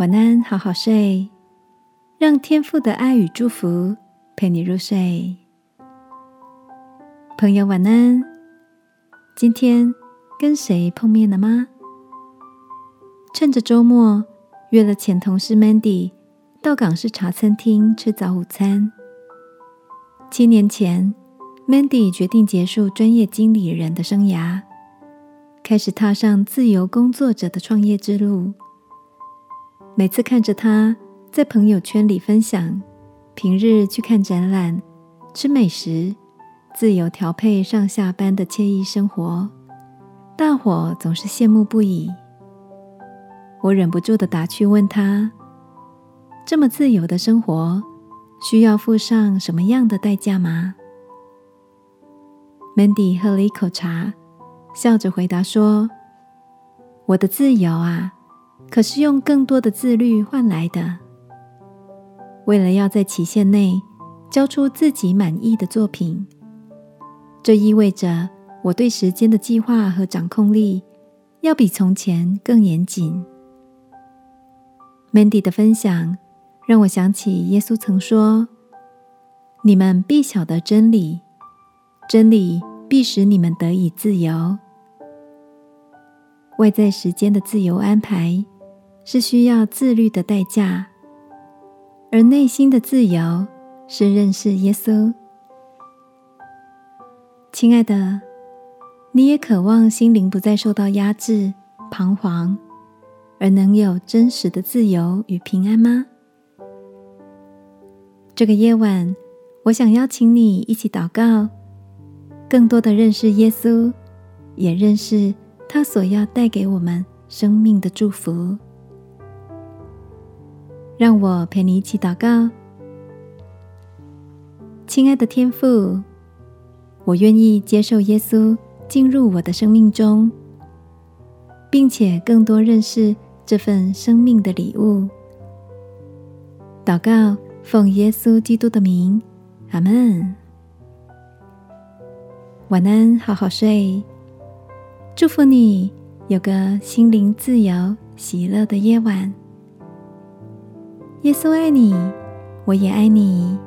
晚安，好好睡，让天父的爱与祝福陪你入睡。朋友，晚安。今天跟谁碰面了吗？趁着周末，约了前同事 Mandy 到港式茶餐厅吃早午餐。七年前，Mandy 决定结束专业经理人的生涯，开始踏上自由工作者的创业之路。每次看着他在朋友圈里分享平日去看展览、吃美食、自由调配上下班的惬意生活，大伙总是羡慕不已。我忍不住的打趣问他：“这么自由的生活，需要付上什么样的代价吗？”Mandy 喝了一口茶，笑着回答说：“我的自由啊。”可是用更多的自律换来的。为了要在期限内交出自己满意的作品，这意味着我对时间的计划和掌控力要比从前更严谨。Mandy 的分享让我想起耶稣曾说：“你们必晓得真理，真理必使你们得以自由。”外在时间的自由安排。是需要自律的代价，而内心的自由是认识耶稣。亲爱的，你也渴望心灵不再受到压制、彷徨，而能有真实的自由与平安吗？这个夜晚，我想邀请你一起祷告，更多的认识耶稣，也认识他所要带给我们生命的祝福。让我陪你一起祷告，亲爱的天父，我愿意接受耶稣进入我的生命中，并且更多认识这份生命的礼物。祷告，奉耶稣基督的名，阿门。晚安，好好睡。祝福你有个心灵自由、喜乐的夜晚。耶稣爱你，我也爱你。